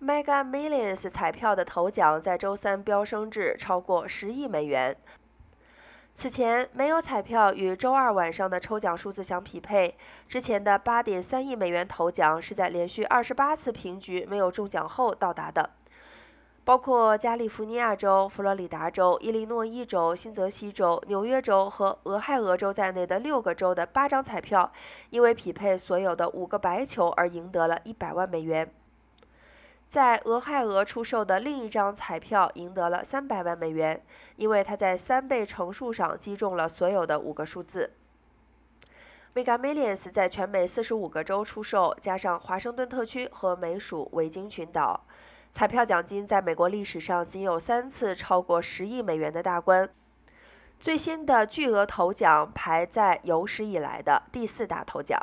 Mega Millions 彩票的头奖在周三飙升至超过十亿美元。此前没有彩票与周二晚上的抽奖数字相匹配。之前的八点三亿美元头奖是在连续二十八次平局没有中奖后到达的。包括加利福尼亚州、佛罗里达州、伊利诺伊州、新泽西州、纽约州和俄亥俄州在内的六个州的八张彩票，因为匹配所有的五个白球而赢得了一百万美元。在俄亥俄出售的另一张彩票赢得了三百万美元，因为他在三倍乘数上击中了所有的五个数字。Mega Millions 在全美四十五个州出售，加上华盛顿特区和美属维京群岛。彩票奖金在美国历史上仅有三次超过十亿美元的大关，最新的巨额头奖排在有史以来的第四大头奖。